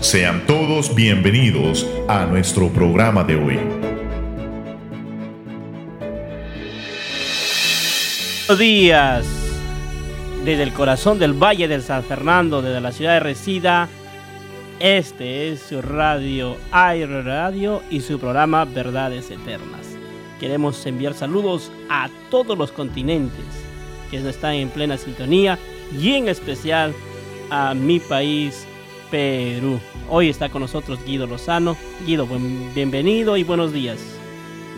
Sean todos bienvenidos a nuestro programa de hoy. Buenos días. Desde el corazón del Valle del San Fernando, desde la ciudad de Resida, este es su radio Air Radio y su programa Verdades Eternas. Queremos enviar saludos a todos los continentes que están en plena sintonía y en especial a mi país, Perú. Hoy está con nosotros Guido Lozano. Guido, bienvenido y buenos días.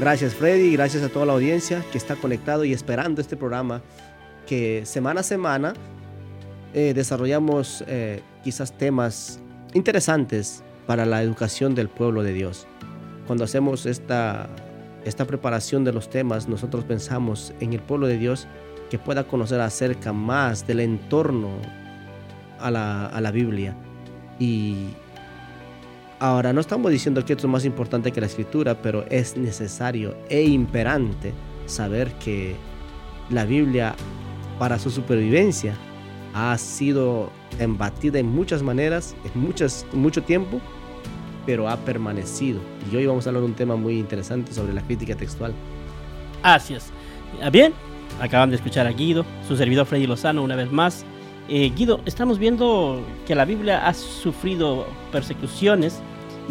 Gracias Freddy, gracias a toda la audiencia que está conectado y esperando este programa que semana a semana eh, desarrollamos eh, quizás temas interesantes para la educación del pueblo de Dios. Cuando hacemos esta, esta preparación de los temas, nosotros pensamos en el pueblo de Dios que pueda conocer acerca más del entorno a la, a la Biblia. Y ahora no estamos diciendo que esto es más importante que la escritura, pero es necesario e imperante saber que la Biblia para su supervivencia ha sido embatida en muchas maneras, en muchas, mucho tiempo, pero ha permanecido. Y hoy vamos a hablar de un tema muy interesante sobre la crítica textual. Así es. Ah, bien, acaban de escuchar a Guido, su servidor Freddy Lozano, una vez más. Eh, Guido, estamos viendo que la Biblia ha sufrido persecuciones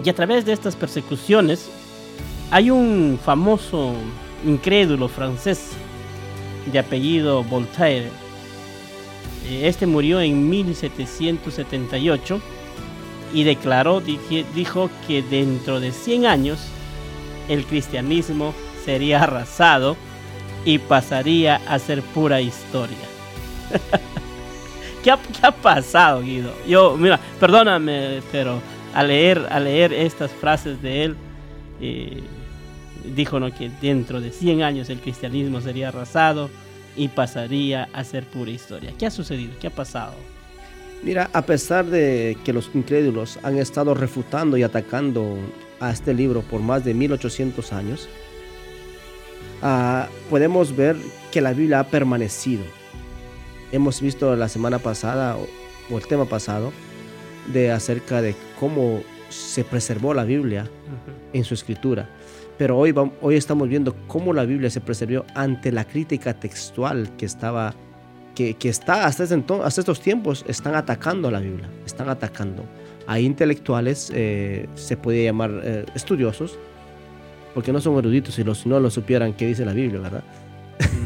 y a través de estas persecuciones hay un famoso incrédulo francés de apellido Voltaire eh, este murió en 1778 y declaró, dijo que dentro de 100 años el cristianismo sería arrasado y pasaría a ser pura historia. ¿Qué, ha, pasado, Guido? Yo, mira, perdóname, pero al leer, al leer estas frases de él, eh, dijo ¿no? que dentro de 100 años el cristianismo sería arrasado y pasaría a ser pura historia. ¿Qué ha sucedido? ¿Qué ha pasado? Mira, a pesar de que los incrédulos han estado refutando y atacando a este libro por más de 1800 años, ah, podemos ver que la Biblia ha permanecido. Hemos visto la semana pasada, o, el tema pasado, de acerca de cómo se preservó la Biblia en su escritura. Pero hoy, hoy estamos viendo cómo la Biblia se preservó ante la crítica textual que estaba, que, que está hasta, hasta estos tiempos, están atacando a la Biblia, están atacando. Hay intelectuales, eh, se puede llamar eh, estudiosos, porque no son eruditos y los, no lo supieran qué dice la Biblia, ¿verdad?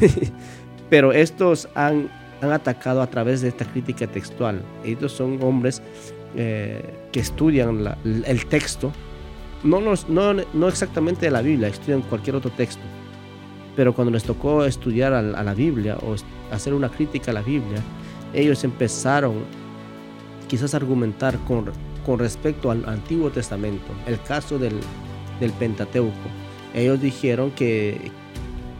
Pero estos han, han atacado a través de esta crítica textual. Ellos son hombres eh, que estudian el texto no, no, no exactamente de la Biblia, estudian cualquier otro texto. Pero cuando les tocó estudiar a, la Biblia o hacer una crítica a la Biblia, ellos empezaron quizás a argumentar con, con respecto al Antiguo Testamento, el caso del, del Pentateuco. Ellos dijeron que,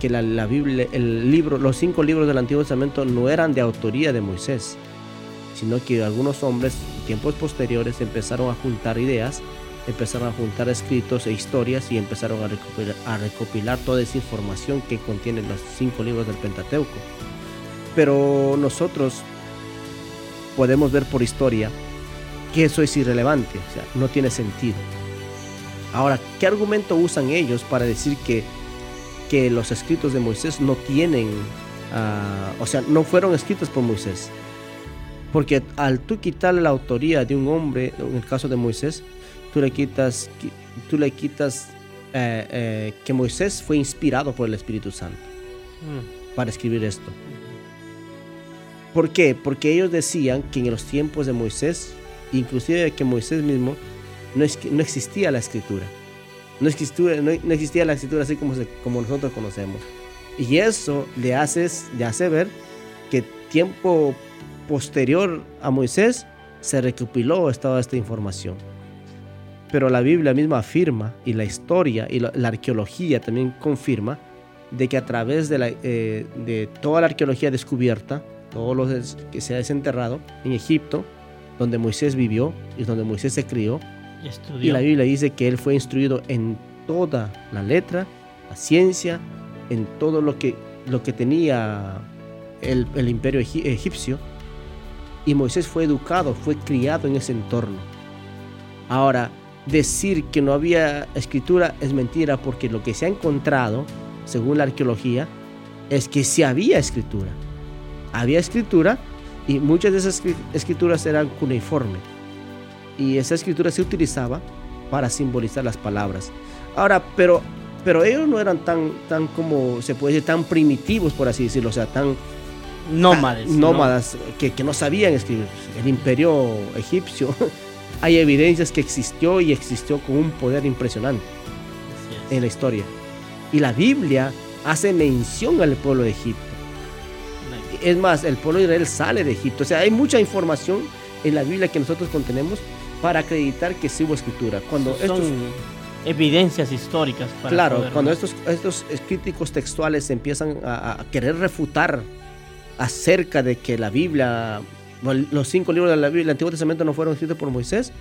que la, la, Biblia, el libro, los cinco libros del Antiguo Testamento no eran de autoría de Moisés, sino que algunos hombres, en tiempos posteriores, empezaron a juntar ideas empezaron a juntar escritos e historias y empezaron a recopilar, a recopilar toda esa información que contienen los cinco libros del Pentateuco. Pero nosotros podemos ver por historia que eso es irrelevante, o sea, no tiene sentido. Ahora, ¿qué argumento usan ellos para decir que, que los escritos de Moisés no tienen, ah, o sea, no fueron escritos por Moisés? Porque al tú quitarle la autoría de un hombre, en el caso de Moisés, tú le quitas, tú le quitas eh, eh, que Moisés fue inspirado por el Espíritu Santo mm. para escribir esto. ¿Por qué? Porque ellos decían que en los tiempos de Moisés, inclusive que Moisés mismo, no, es, no existía la escritura. No existía, no, existía la escritura así como, nosotros conocemos. Y eso le, hace ver que tiempo posterior a Moisés se recopiló toda esta información. Pero la Biblia misma afirma, y la historia y la, arqueología también confirma, de que a través eh, de toda la arqueología descubierta, todo lo que se ha desenterrado en Egipto, donde Moisés vivió y donde Moisés se crió, y la Biblia dice que él fue instruido en toda la letra, la ciencia, en todo lo que, lo que tenía el, el imperio egipcio, y Moisés fue educado, fue criado en ese entorno. Ahora, decir que no había escritura es mentira porque lo que se ha encontrado, según la arqueología, es que sí había escritura. Había escritura y muchas de esas escrituras eran cuneiforme. Y esa escritura se utilizaba para simbolizar las palabras. Ahora, pero, pero ellos no eran tan, tan como se puede decir, tan primitivos, por así decirlo, o sea, tan nómades. nómadas Que, que no sabían escribir. El imperio egipcio hay evidencias que existió y existió con un poder impresionante en la historia. Y la Biblia hace mención al pueblo de Egipto. Es más, el pueblo de Israel sale de Egipto. O sea, hay mucha información en la Biblia que nosotros contenemos para acreditar que sí hubo escritura. Cuando Son evidencias históricas. Para claro, cuando estos, estos críticos textuales empiezan a, a, querer refutar acerca de que la Biblia, los cinco libros de la Biblia, el Antiguo Testamento no fueron escritos por Moisés,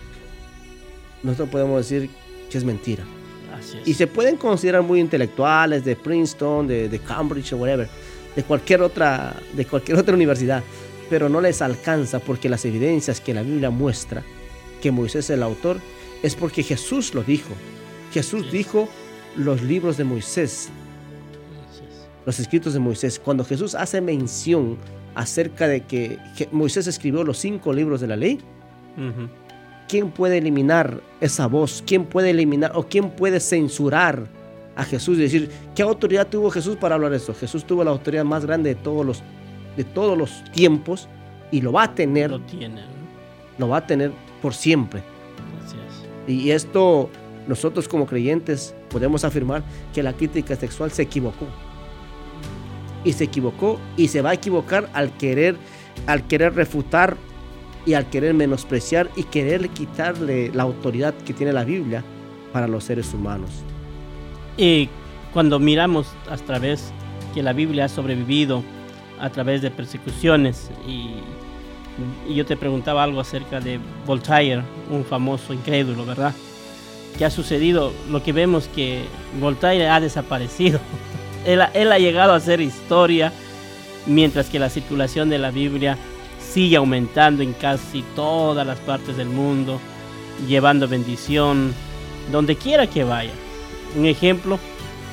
nosotros podemos decir que es mentira. Y se pueden considerar muy intelectuales de Princeton, de, de, Cambridge o whatever, de cualquier, otra, de cualquier otra universidad, pero no les alcanza porque las evidencias que la Biblia muestra que Moisés es el autor es porque Jesús lo dijo. Jesús dijo los libros de Moisés, los escritos de Moisés. Cuando Jesús hace mención acerca de que Moisés escribió los cinco libros de la ley, ¿quién puede eliminar esa voz? ¿Quién puede eliminar o quién puede censurar a Jesús y decir, ¿qué autoridad tuvo Jesús para hablar eso? Jesús tuvo la autoridad más grande de todos los, de todos los tiempos y lo va a tener. Lo tiene. Lo va a tener por siempre. Y esto nosotros como creyentes podemos afirmar que la crítica sexual se equivocó. Y se equivocó y se va a equivocar al querer, al querer refutar y al querer menospreciar y querer quitarle la autoridad que tiene la Biblia para los seres humanos. Y cuando miramos a través que la Biblia ha sobrevivido a través de persecuciones y, y yo te preguntaba algo acerca de Voltaire, un famoso incrédulo, ¿verdad? ¿Qué ha sucedido? Lo que vemos que Voltaire ha desaparecido. él, ha llegado a ser historia, mientras que la circulación de la Biblia sigue aumentando en casi todas las partes del mundo, llevando bendición donde quiera que vaya. Un ejemplo,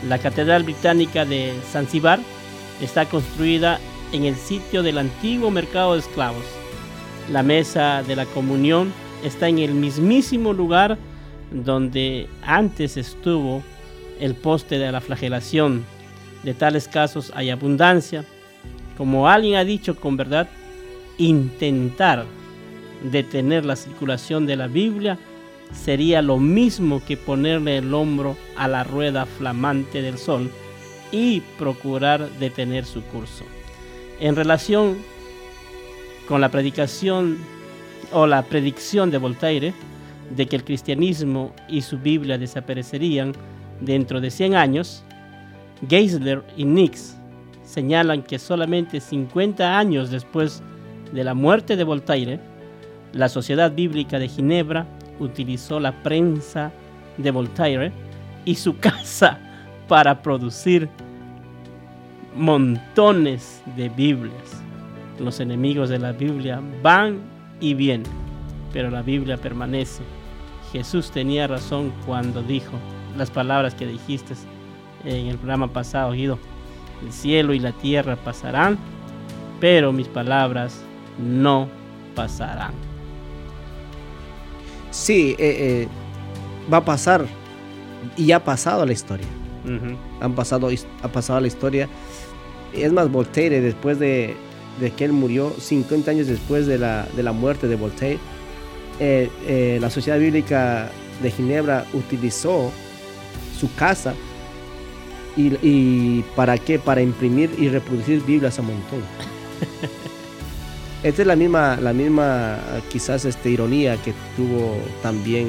la Catedral Británica de Zanzibar está construida en el sitio del antiguo mercado de esclavos. La mesa de la comunión está en el mismísimo lugar donde antes estuvo el poste de la flagelación. De tales casos hay abundancia. Como alguien ha dicho con verdad, intentar detener la circulación de la Biblia sería lo mismo que ponerle el hombro a la rueda flamante del sol y procurar detener su curso. En relación con la predicación o la predicción de Voltaire de que el cristianismo y su Biblia desaparecerían dentro de 100 años, Geisler y Nix señalan que solamente 50 años después de la muerte de Voltaire, la Sociedad Bíblica de Ginebra utilizó la prensa de Voltaire y su casa para producir montones de Biblias. Los enemigos de la Biblia van y vienen, pero la Biblia permanece. Jesús tenía razón cuando dijo las palabras que dijiste en el programa pasado, Guido. El cielo y la tierra pasarán, pero mis palabras no pasarán. Sí, eh, eh, va a pasar y ha pasado la historia. Han pasado, ha pasado la historia. Es más, Voltaire, después de, que él murió, 50 años después de la, de la muerte de Voltaire, eh, la Sociedad Bíblica de Ginebra utilizó su casa y, y, para qué? Para imprimir y reproducir Biblias a montón. Esta es la misma, la misma quizás este, ironía que tuvo también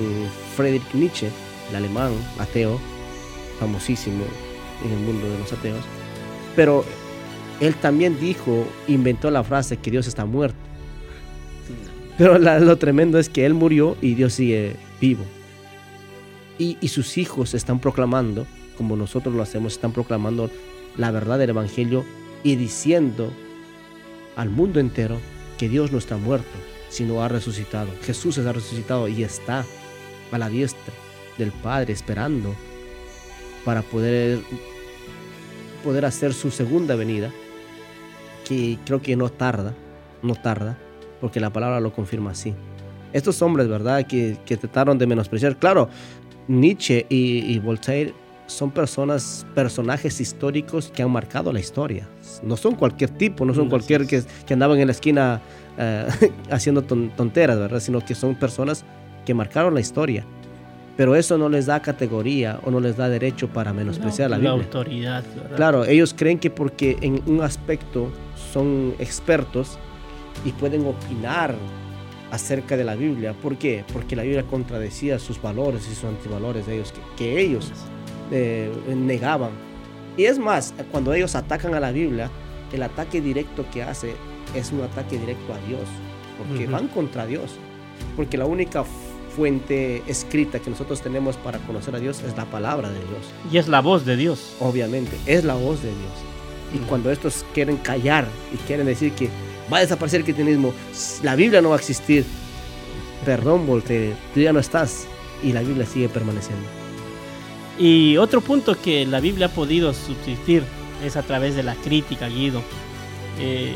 Friedrich Nietzsche, el alemán ateo, famosísimo en el mundo de los ateos. Pero él también dijo, inventó la frase que Dios está muerto. Pero lo tremendo es que él murió y Dios sigue vivo. Y, sus hijos están proclamando, como nosotros lo hacemos, están proclamando la verdad del Evangelio y diciendo al mundo entero que Dios no está muerto, sino ha resucitado. Jesús ha resucitado y está a la diestra del Padre, esperando para poder, poder hacer su segunda venida, que creo que no tarda, no tarda, porque la palabra lo confirma así. Estos hombres, ¿verdad?, que, que trataron de menospreciar, claro, Nietzsche y, Voltaire son personas, personajes históricos que han marcado la historia. No son cualquier tipo, no son cualquier que, que andaban en la esquina eh, haciendo tonteras, ¿verdad? Sino que son personas que marcaron la historia. Pero eso no les da categoría o no les da derecho para menospreciar la, Biblia. La autoridad. Claro, ellos creen que porque en un aspecto son expertos y pueden opinar acerca de la Biblia. ¿Por qué? Porque la Biblia contradecía sus valores y sus antivalores de ellos, que, ellos eh, negaban. Y es más, cuando ellos atacan a la Biblia, el ataque directo que hace es un ataque directo a Dios, porque van contra Dios. Porque la única fuente escrita que nosotros tenemos para conocer a Dios es la palabra de Dios. Y es la voz de Dios. Obviamente, es la voz de Dios. Y cuando estos quieren callar y quieren decir que va a desaparecer el cristianismo, la Biblia no va a existir, perdón, Voltaire, tú ya no estás y la Biblia sigue permaneciendo. Y otro punto que la Biblia ha podido subsistir es a través de la crítica, Guido. Eh,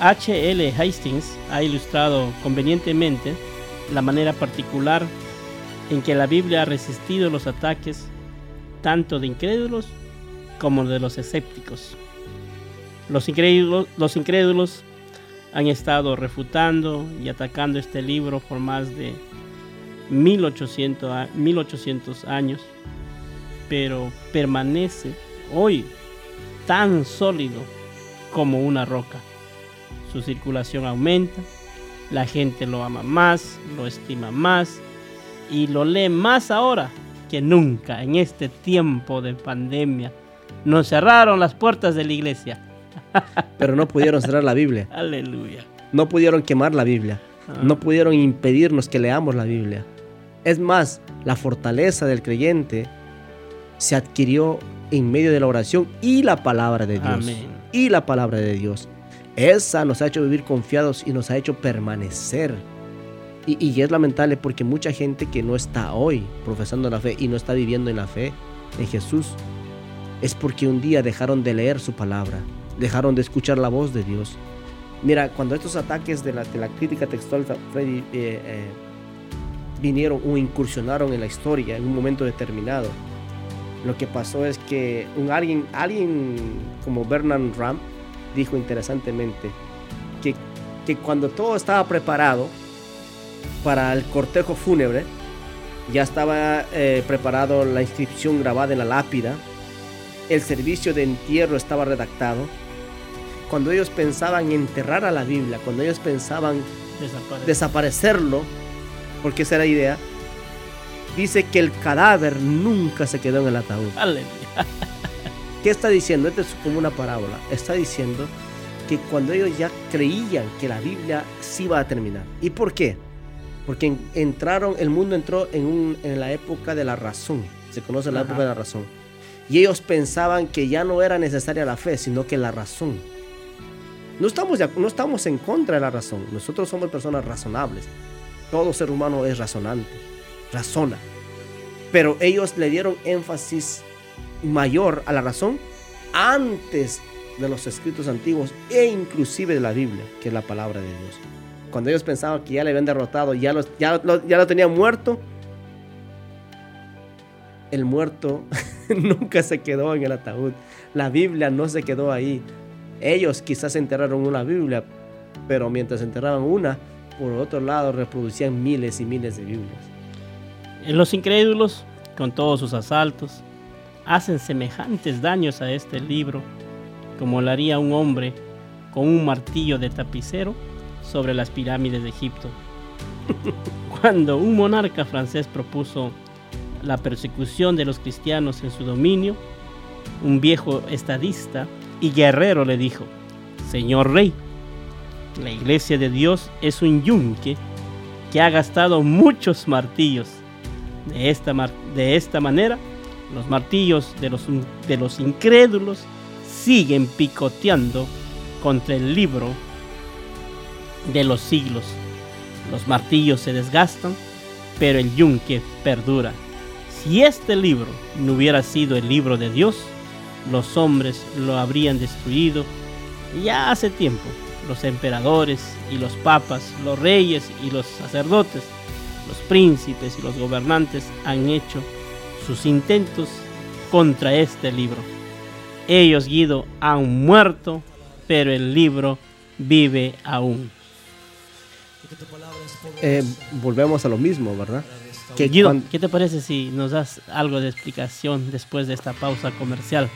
H.L. Hastings ha ilustrado convenientemente la manera particular en que la Biblia ha resistido los ataques tanto de incrédulos como de los escépticos. Los incrédulos, los incrédulos han estado refutando y atacando este libro por más de 1800, 1800 años, pero permanece hoy tan sólido como una roca su circulación aumenta, la gente lo ama más, lo estima más y lo lee más ahora que nunca en este tiempo de pandemia. Nos cerraron las puertas de la iglesia. Pero no pudieron cerrar la Biblia. Aleluya. No pudieron quemar la Biblia. Ah. No pudieron impedirnos que leamos la Biblia. Es más, la fortaleza del creyente se adquirió en medio de la oración y la palabra de Dios. Y la palabra de Dios. Esa nos ha hecho vivir confiados y nos ha hecho permanecer. Y, es lamentable porque mucha gente que no está hoy profesando la fe y no está viviendo en la fe en Jesús, es porque un día dejaron de leer su palabra, dejaron de escuchar la voz de Dios. Mira, cuando estos ataques de la, crítica textual eh, eh, vinieron o incursionaron en la historia en un momento determinado, lo que pasó es que un alguien, alguien como Bernard Ram, dijo interesantemente que, que cuando todo estaba preparado para el cortejo fúnebre, ya estaba eh, preparado la inscripción grabada en la lápida, el servicio de entierro estaba redactado. Cuando ellos pensaban enterrar a la Biblia, cuando ellos pensaban desaparecerlo, porque esa era la idea, dice que el cadáver nunca se quedó en el ataúd. ¿Qué está diciendo? Esto es como una parábola. Está diciendo que cuando ellos ya creían que la Biblia sí iba a terminar. ¿Y por qué? Porque entraron, el mundo entró en, la época de la razón. Se conoce la época de la razón. Y ellos pensaban que ya no era necesaria la fe, sino que la razón. No estamos, no estamos en contra de la razón. Nosotros somos personas razonables. Todo ser humano es razonante. Razona. Pero ellos le dieron énfasis mayor a la razón antes de los escritos antiguos e inclusive de la Biblia, que es la palabra de Dios. Cuando ellos pensaban que ya le habían derrotado, ya, ya, lo, ya lo tenían muerto, el muerto nunca se quedó en el ataúd. La Biblia no se quedó ahí. Ellos quizás enterraron una Biblia, pero mientras enterraban una, por otro lado reproducían miles y miles de Biblias. En los incrédulos, con todos sus asaltos, hacen semejantes daños a este libro como lo haría un hombre con un martillo de tapicero sobre las pirámides de Egipto. Cuando un monarca francés propuso la persecución de los cristianos en su dominio, un viejo estadista y guerrero le dijo, Señor rey, la iglesia de Dios es un yunque que ha gastado muchos martillos. De esta, de esta manera, los martillos de los, de los incrédulos siguen picoteando contra el libro de los siglos. Los martillos se desgastan pero el yunque perdura. Si este libro no hubiera sido el libro de Dios, los hombres lo habrían destruido ya hace tiempo. Los emperadores y los papas, los reyes y los sacerdotes, los príncipes y los gobernantes han hecho sus intentos contra este libro. Ellos, Guido, han muerto, pero el libro vive aún. Eh, volvemos a lo mismo, ¿verdad? Que Guido, ¿qué te parece si nos das algo de explicación después de esta pausa comercial?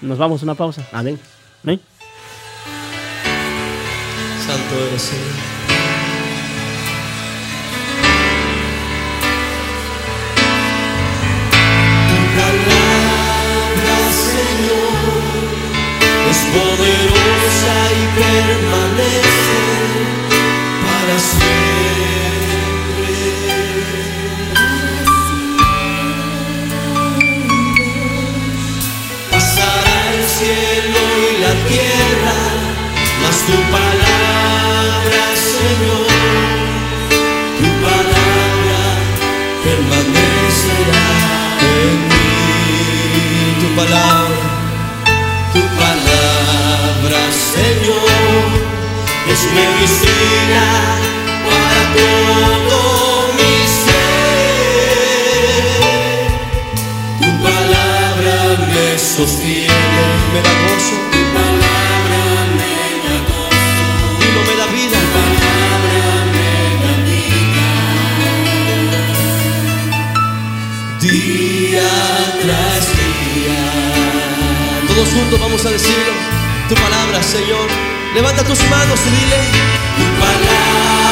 Nos vamos a una pausa. Amén. Amén. Santo eres Señor. es poderosa y permanece para siempre. Cielo y la tierra, mas tu palabra, Señor, tu palabra permanecerá en mí, tu palabra. Señor, es medicina para todo mi ser. Tu palabra me sostiene, me da gozo. Tu palabra me da gozo. Y no me da vida. Tu palabra me da vida. Día tras día. Todos juntos vamos a decirlo tu palabra, Señor. Levanta tus manos y dile, tu palabra,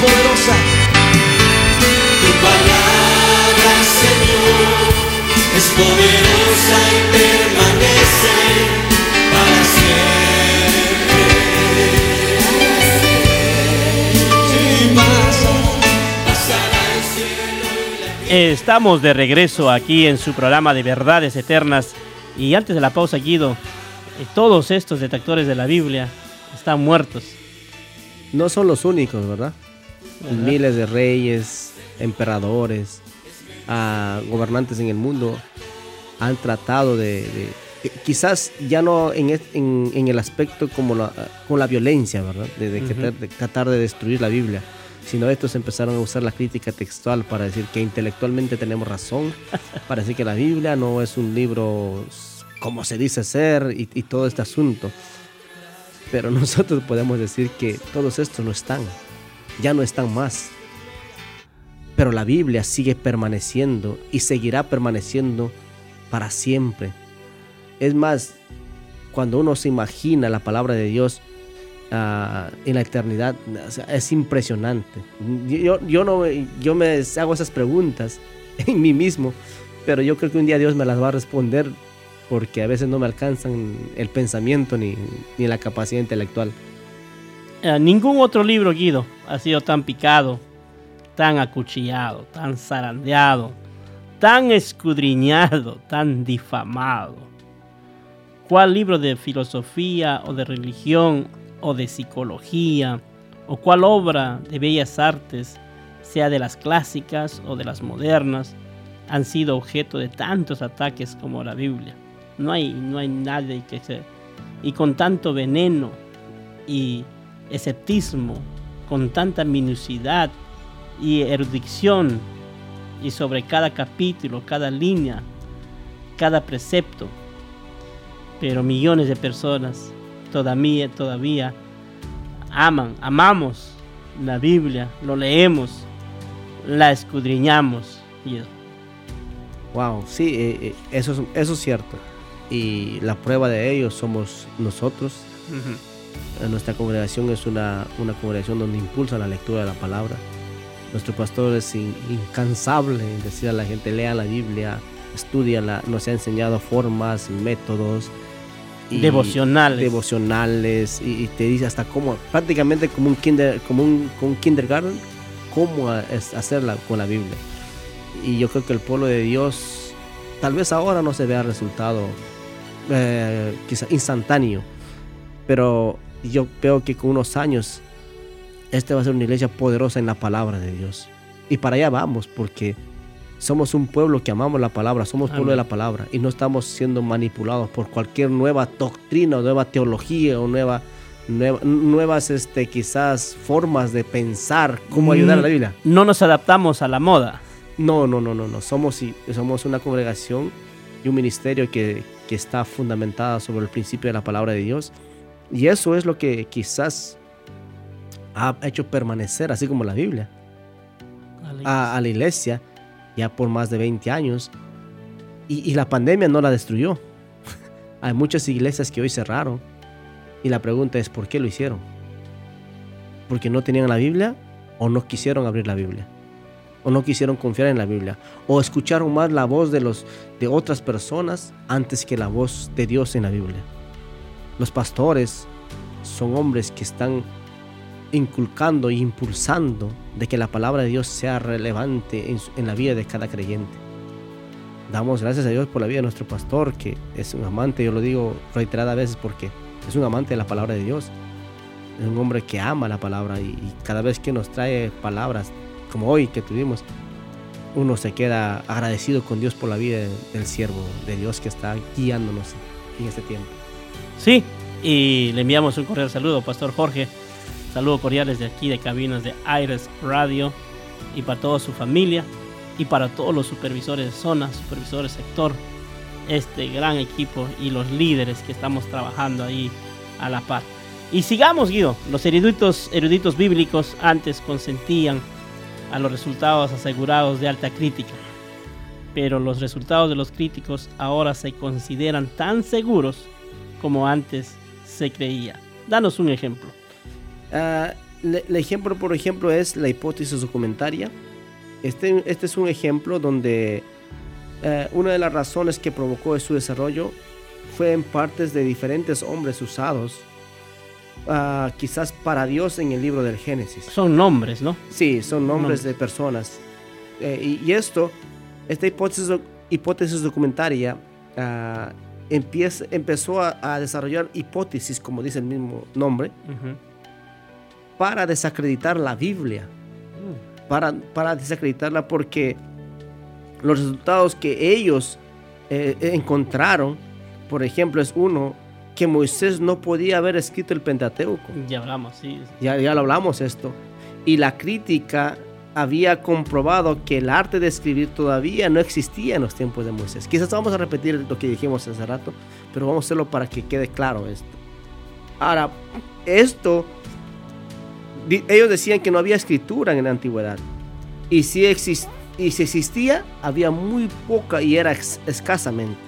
poderosa. Tu palabra, Señor, es poderosa y permanece para siempre. Si pasa, pasará el cielo y la tierra. Estamos de regreso aquí en su programa de verdades eternas. Y antes de la pausa, Guido, eh, todos estos detectores de la Biblia están muertos. No son los únicos, ¿verdad? Ajá. Miles de reyes, emperadores, gobernantes en el mundo han tratado de, de- quizás ya no en, es- en- en el aspecto como la, con la violencia, ¿verdad? De, tratar- de tratar de destruir la Biblia, sino estos empezaron a usar la crítica textual para decir que intelectualmente tenemos razón, para decir que la Biblia no es un libro como se dice ser y, y todo este asunto. Pero nosotros podemos decir que todos estos no están, ya no están más. Pero la Biblia sigue permaneciendo y seguirá permaneciendo para siempre. Es más, cuando uno se imagina la palabra de Dios ah, en la eternidad, es impresionante. Yo, yo, no, yo me hago esas preguntas en mí mismo, pero yo creo que un día Dios me las va a responder porque a veces no me alcanzan el pensamiento ni, ni la capacidad intelectual. Eh, ningún otro libro, Guido, ha sido tan picado, tan acuchillado, tan zarandeado, tan escudriñado, tan difamado. ¿Cuál libro de filosofía o de religión o de psicología o cuál obra de bellas artes, sea de las clásicas o de las modernas, han sido objeto de tantos ataques como la Biblia? No hay, no hay nadie que se... Y con tanto veneno y esceptismo, con tanta minucidad y erudición y sobre cada capítulo, cada línea, cada precepto. Pero millones de personas todavía, todavía aman, amamos la Biblia, lo leemos, la escudriñamos. Wow, sí, eh, eh, eso, es, eso es cierto. Y la prueba de ello somos nosotros. Nuestra congregación es una, una congregación donde impulsa la lectura de la palabra. Nuestro pastor es incansable en decir a la gente, lea la Biblia, estudiala, nos ha enseñado formas, métodos. devocionales. Devocionales. Y, te dice hasta cómo, prácticamente como un, kinder, como un, como un kindergarten, cómo hacerla con la Biblia. Y yo creo que el pueblo de Dios, tal vez ahora no se vea resultado eh, quizá instantáneo, pero yo veo que con unos años este va a ser una iglesia poderosa en la palabra de Dios. Y para allá vamos, porque somos un pueblo que amamos la palabra, somos pueblo de la palabra y no estamos siendo manipulados por cualquier nueva doctrina o nueva teología o nueva, nuevas este, quizás formas de pensar cómo ayudar a la Biblia. No nos adaptamos a la moda. No, no, no, no, no. Somos, somos una congregación y un ministerio que, que está fundamentada sobre el principio de la palabra de Dios. Y eso es lo que quizás ha hecho permanecer, así como la Biblia, a, la iglesia ya por más de 20 años. Y, la pandemia no la destruyó. Hay muchas iglesias que hoy cerraron. Y la pregunta es, ¿por qué lo hicieron? ¿Porque no tenían la Biblia o no quisieron abrir la Biblia? ¿O no quisieron confiar en la Biblia? ¿O escucharon más la voz de, los, de otras personas antes que la voz de Dios en la Biblia? Los pastores son hombres que están inculcando e impulsando de que la palabra de Dios sea relevante en, la vida de cada creyente. Damos gracias a Dios por la vida de nuestro pastor, que es un amante, yo lo digo reiteradas veces porque es un amante de la palabra de Dios. Es un hombre que ama la palabra y, cada vez que nos trae palabras como hoy que tuvimos, uno se queda agradecido con Dios por la vida del siervo de Dios que está guiándonos en este tiempo. Sí, y le enviamos un cordial saludo, Pastor Jorge. Saludos cordiales de aquí de cabinas de Aires Radio y para toda su familia y para todos los supervisores de zona, supervisores sector, este gran equipo y los líderes que estamos trabajando ahí a la par. Y sigamos, Guido. Los eruditos, eruditos bíblicos antes consentían a los resultados asegurados de alta crítica. Pero los resultados de los críticos ahora se consideran tan seguros como antes se creía. Danos un ejemplo. Uh, el ejemplo, por ejemplo, es la hipótesis documentaria. Este, este es un ejemplo donde eh, una de las razones que provocó su desarrollo fue en partes de diferentes hombres usados, ah, quizás para Dios en el libro del Génesis. Son nombres, ¿no? Sí, son nombres, de personas. Eh, y, esto, esta hipótesis, hipótesis documentaria, uh, empieza, empezó a, desarrollar hipótesis, como dice el mismo nombre para desacreditar la Biblia. Para, para desacreditarla porque los resultados que ellos eh, encontraron, por ejemplo, es uno que Moisés no podía haber escrito el Pentateuco. Ya hablamos, sí. Ya, ya lo hablamos esto. Y la crítica había comprobado que el arte de escribir todavía no existía en los tiempos de Moisés. Quizás vamos a repetir lo que dijimos hace rato, pero vamos a hacerlo para que quede claro esto. Ahora, esto ellos decían que no había escritura en la antigüedad. Y si, y si existía, había muy poca y era escasamente.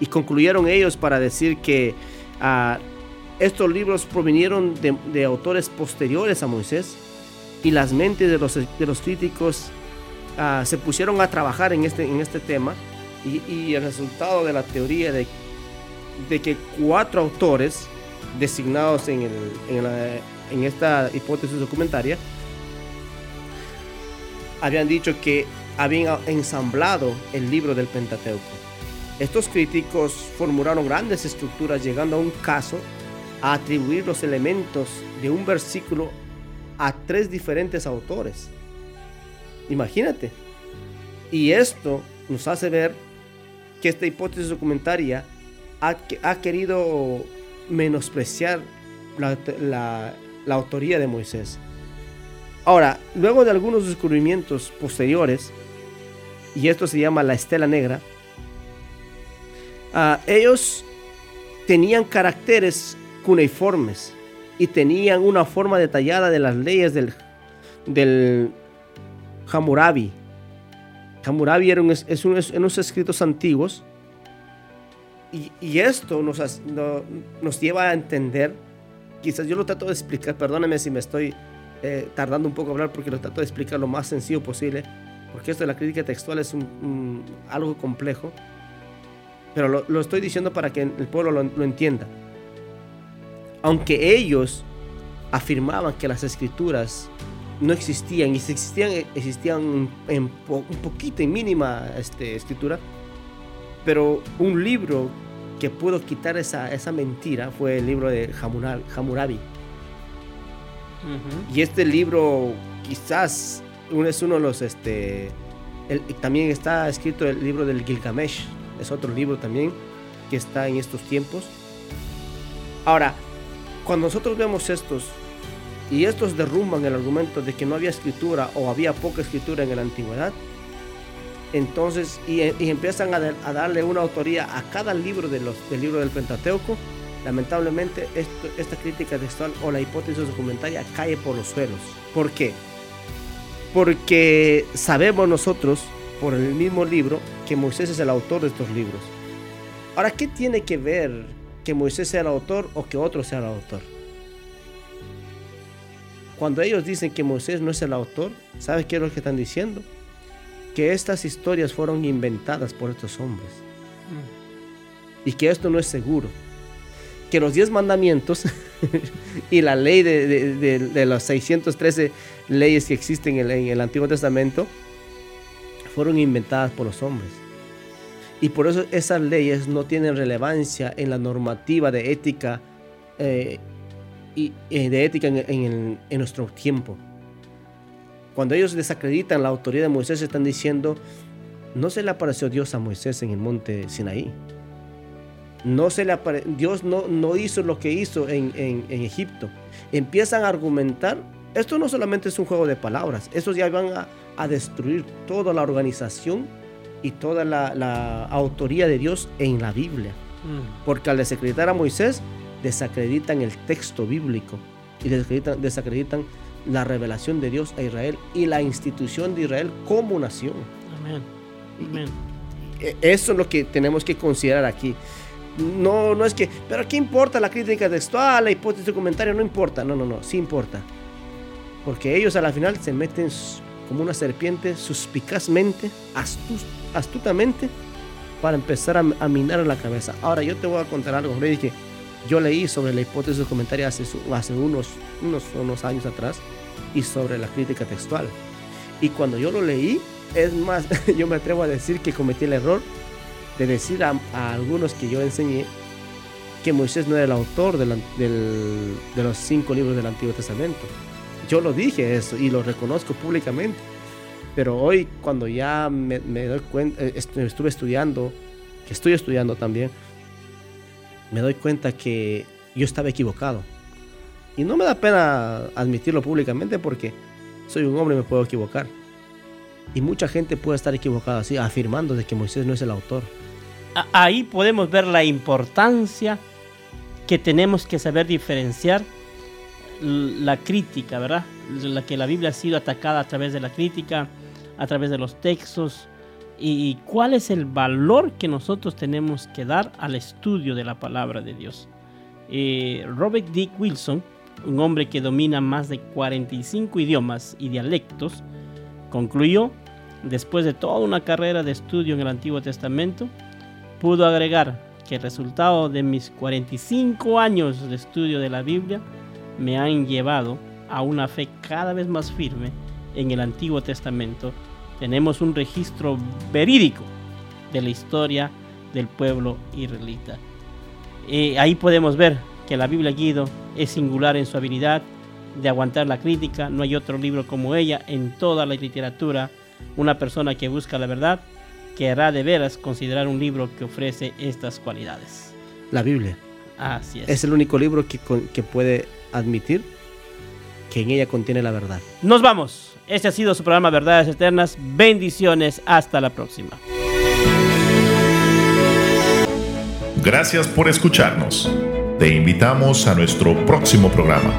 Y concluyeron ellos para decir que ah, estos libros provinieron de, autores posteriores a Moisés y las mentes de los, de los críticos ah, se pusieron a trabajar en este, en este tema y, el resultado de la teoría de, de que cuatro autores designados en, el, en esta hipótesis documentaria, habían dicho que habían ensamblado el libro del Pentateuco. Estos críticos formularon grandes estructuras llegando a un caso a atribuir los elementos de un versículo a tres diferentes autores. Imagínate. Y esto nos hace ver que esta hipótesis documentaria ha, querido menospreciar la autoría de Moisés. Ahora, luego de algunos descubrimientos posteriores, y esto se llama la estela negra, ah, ellos tenían caracteres cuneiformes y tenían una forma detallada de las leyes del, del Hammurabi. Hammurabi era un, es, unos escritos antiguos y, y esto nos, nos lleva a entender, quizás yo lo trato de explicar, perdóneme si me estoy eh, tardando un poco a hablar porque lo trato de explicar lo más sencillo posible, porque esto de la crítica textual es algo complejo, pero lo, estoy diciendo para que el pueblo lo, entienda. Aunque ellos afirmaban que las escrituras no existían y si existían, existían en un poquito, en mínima este, escritura, pero un libro que pudo quitar esa, esa mentira fue el libro de Hammurabi. Y este libro quizás es uno de los, este, también está escrito el libro del Gilgamesh, es otro libro también que está en estos tiempos. Ahora, cuando nosotros vemos estos y estos derrumban el argumento de que no había escritura o había poca escritura en la antigüedad, entonces y, empiezan a, darle una autoría a cada libro del libro del Pentateuco, Lamentablemente, esta crítica textual o la hipótesis documentaria cae por los suelos. ¿Por qué? Porque sabemos nosotros, por el mismo libro, que Moisés es el autor de estos libros. Ahora, ¿qué tiene que ver que Moisés sea el autor o que otro sea el autor? Cuando ellos dicen que Moisés no es el autor, ¿sabes qué es lo que están diciendo? Que estas historias fueron inventadas por estos hombres. Mm. Y que esto no es seguro que los 10 mandamientos y la ley de, de, las 613 leyes que existen en el, Antiguo Testamento fueron inventadas por los hombres. Y por eso esas leyes no tienen relevancia en la normativa de ética eh, y, de ética en, nuestro tiempo. Cuando ellos desacreditan la autoridad de Moisés, están diciendo, no se le apareció Dios a Moisés en el monte Sinaí. No se le Dios no, no hizo lo que hizo en, Egipto. Empiezan a argumentar. Esto no solamente es un juego de palabras. Estos ya van a, destruir toda la organización y toda la, autoría de Dios en la Biblia. Mm. Porque al desacreditar a Moisés, desacreditan el texto bíblico y desacreditan, desacreditan la revelación de Dios a Israel y la institución de Israel como nación. Amén. Amén. Eso es lo que tenemos que considerar aquí. No, no es que, pero ¿qué importa la crítica textual, la hipótesis comentario? No importa, no, no, no, sí importa. Porque ellos a la final se meten como una serpiente suspicazmente, astutamente, para empezar a, minar en la cabeza. Ahora yo te voy a contar algo, que yo leí sobre la hipótesis comentario hace, hace unos, unos, unos años atrás y sobre la crítica textual. Y cuando yo lo leí, es más, yo me atrevo a decir que cometí el error de decir a, algunos que yo enseñé que Moisés no era el autor de, de los cinco libros del Antiguo Testamento. Yo lo dije eso y lo reconozco públicamente. Pero hoy cuando ya me, doy cuenta, eh, estuve estudiando, que estoy estudiando también, me doy cuenta que yo estaba equivocado. Y no me da pena admitirlo públicamente porque soy un hombre y me puedo equivocar. Y mucha gente puede estar equivocada así, afirmando de que Moisés no es el autor ahí podemos ver la importancia que tenemos que saber diferenciar la crítica, ¿verdad? La que la Biblia ha sido atacada a través de la crítica, a través de los textos, y cuál es el valor que nosotros tenemos que dar al estudio de la palabra de Dios. Eh, Robert Dick Wilson, un hombre que domina más de 45 idiomas y dialectos, concluyó, después de toda una carrera de estudio en el Antiguo Testamento, pudo agregar que el resultado de mis 45 años de estudio de la Biblia me han llevado a una fe cada vez más firme en el Antiguo Testamento. Tenemos un registro verídico de la historia del pueblo israelita. Eh, ahí podemos ver que la Biblia Guido es singular en su habilidad de aguantar la crítica. No hay otro libro como ella en toda la literatura. Una persona que busca la verdad querrá de veras considerar un libro que ofrece estas cualidades. La Biblia. Así es. Es el único libro que, que puede admitir que en ella contiene la verdad. Nos vamos Este ha sido su programa Verdades Eternas. Bendiciones. Hasta la próxima. Gracias por escucharnos. Te invitamos a nuestro próximo programa